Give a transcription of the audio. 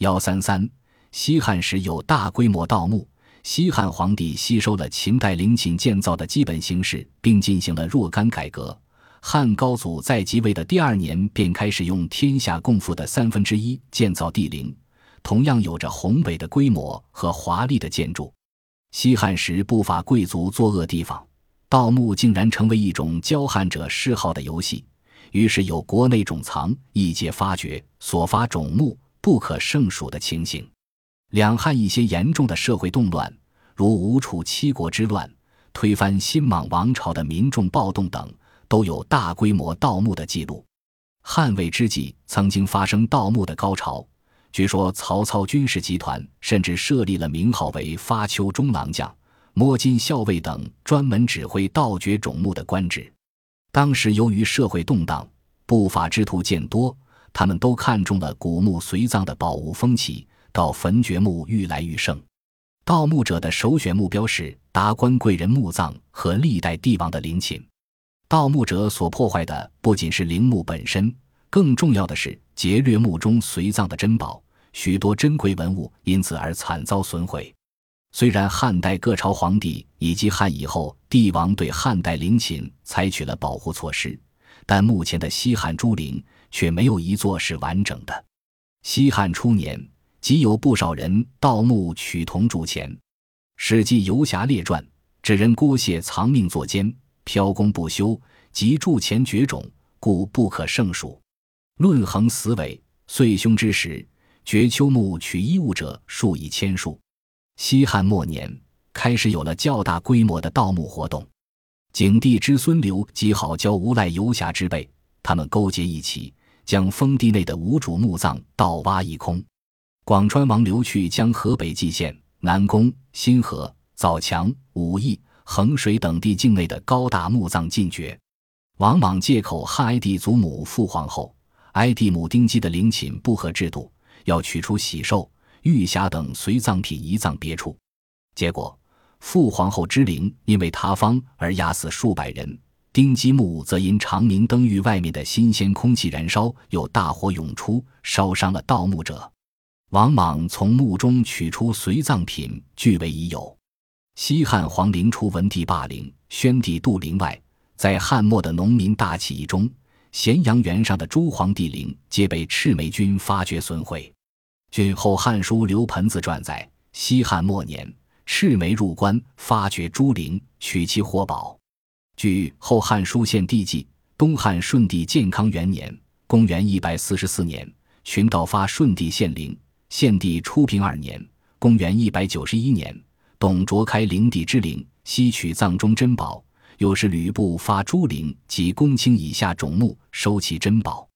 幺三三，西汉时有大规模盗墓。西汉皇帝吸收了秦代陵寝建造的基本形式，并进行了若干改革。汉高祖在即位的第二年，便开始用天下共富的三分之一建造帝陵，同样有着宏伟的规模和华丽的建筑。西汉时不乏贵族作恶地方，盗墓竟然成为一种骄悍者嗜好的游戏。于是有国内种藏、异界发掘、所发种墓不可胜数的情形。两汉一些严重的社会动乱，如吴楚七国之乱、推翻新莽王朝的民众暴动等，都有大规模盗墓的记录。汉魏之际，曾经发生盗墓的高潮。据说曹操军事集团甚至设立了名号为发丘中郎将、摸金校尉等专门指挥盗掘冢墓的官职。当时由于社会动荡，不法之徒渐多，他们都看中了古墓随葬的宝物风气，到坟掘墓愈来愈盛。盗墓者的首选目标是达官贵人墓葬和历代帝王的陵寝。盗墓者所破坏的不仅是陵墓本身，更重要的是劫掠墓中随葬的珍宝，许多珍贵文物因此而惨遭损毁。虽然汉代各朝皇帝以及汉以后帝王对汉代陵寝采取了保护措施，但目前的西汉诸陵却没有一座是完整的。西汉初年，即有不少人盗墓取铜铸钱，《史记·游侠列传》指人郭谢藏命作奸，飘功不休，及铸钱绝种，故不可胜数。论衡死伪，岁凶之时，掘丘墓取衣物者数以千数。西汉末年，开始有了较大规模的盗墓活动。景帝之孙刘极好教无赖游侠之辈，他们勾结一起，将封地内的无主墓葬盗挖一空。广川王刘去将河北蓟县、南宫、新河、枣强、武义、衡水等地境内的高大墓葬尽掘。王莽借口汉哀帝祖母父皇后、哀帝母丁姬的陵寝不合制度，要取出喜寿。玉匣等随葬品移葬别处，结果父皇后之陵因为塌方而压死数百人，丁基墓则因长明灯狱外面的新鲜空气燃烧，有大火涌出，烧伤了盗墓者。王莽从墓中取出随葬品，据为已有。西汉皇陵除文帝霸陵、宣帝杜陵外，在汉末的农民大起义中，咸阳原上的诸皇帝陵皆被赤眉军发掘损毁。据《后汉书·刘盆子传》载，西汉末年，赤眉入关，发掘朱陵，取其活宝。据《后汉书·献帝纪》，东汉顺帝建康元年（公元144年），群盗发顺帝献陵；献帝初平二年（公元191年），董卓开灵帝之陵，吸取葬中珍宝；又是吕布发朱陵及公卿以下种木，收其珍宝。